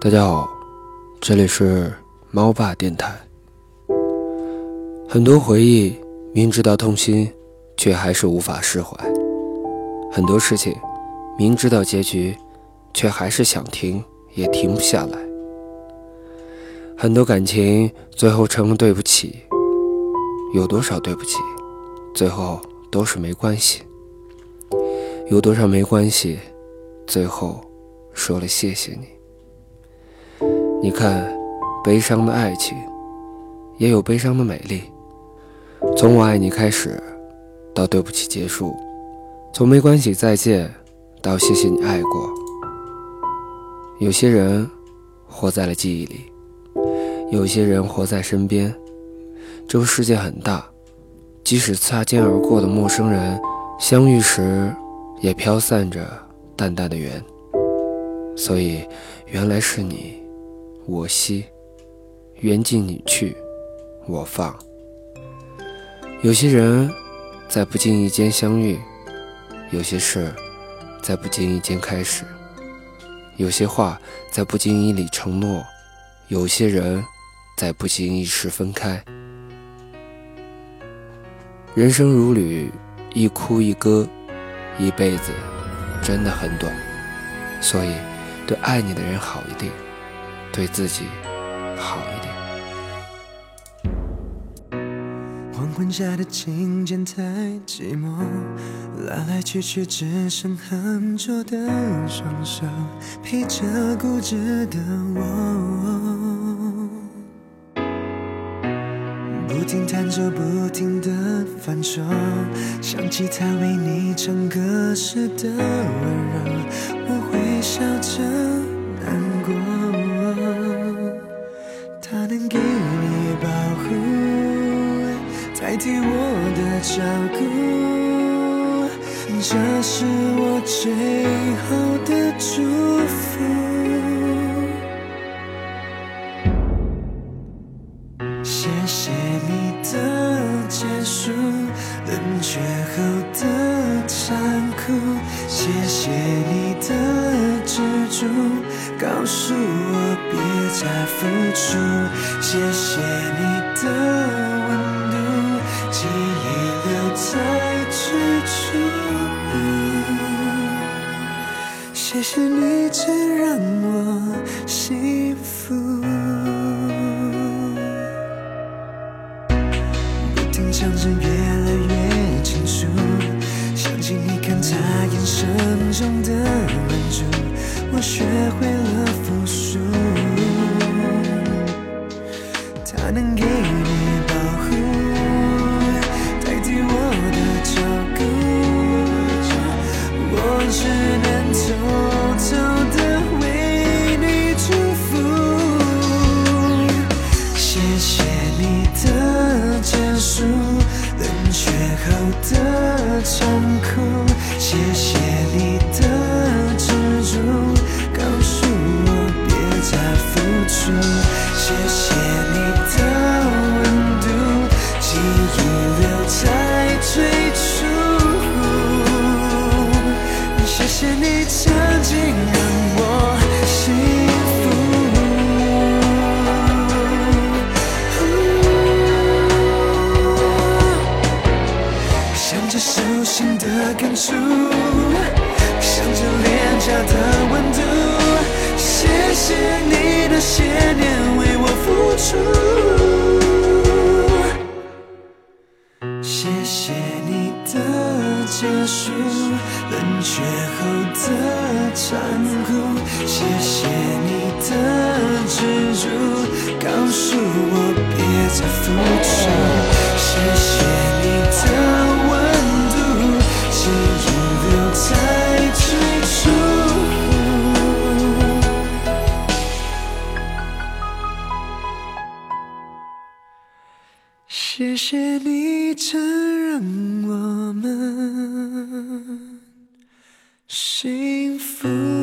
大家好，这里是猫爸电台。很多回忆，明知道痛心，却还是无法释怀；很多事情，明知道结局，却还是想停也停不下来；很多感情，最后成了对不起。有多少对不起，最后都是没关系；有多少没关系，最后说了谢谢你。你看，悲伤的爱情也有悲伤的美丽。从我爱你开始，到对不起结束；从没关系再见，到谢谢你爱过。有些人活在了记忆里，有些人活在身边。这个世界很大，即使擦肩而过的陌生人，相遇时也飘散着淡淡的缘。所以，原来是你。我惜，缘尽你去，我放。有些人，在不经意间相遇；有些事，在不经意间开始；有些话，在不经意里承诺；有些人，在不经意时分开。人生如旅，一哭一歌，一辈子真的很短，所以对爱你的人好一点。对自己好一点。黄昏下的琴键太寂寞，来来去去只剩很拙的双手，陪着固执的我，不停弹奏，不停的反手，想起他为你唱歌时的温柔，我会笑着代替我的照顾，这是我最后的祝福。谢谢你的结束，冷却后的残酷。谢谢你的执着，告诉我别再付出。谢谢你中的满足，我学会了服输。他能给你的残酷，谢谢你的执着，告诉我别再付出，谢谢你的温度，记忆留在最初，谢谢你。手心的感触，想着脸颊的温度，谢谢你的些年为我付出，谢谢你的结束，冷却后的残酷，谢谢你的执着，告诉我别再付出，谢谢你曾让我们幸福。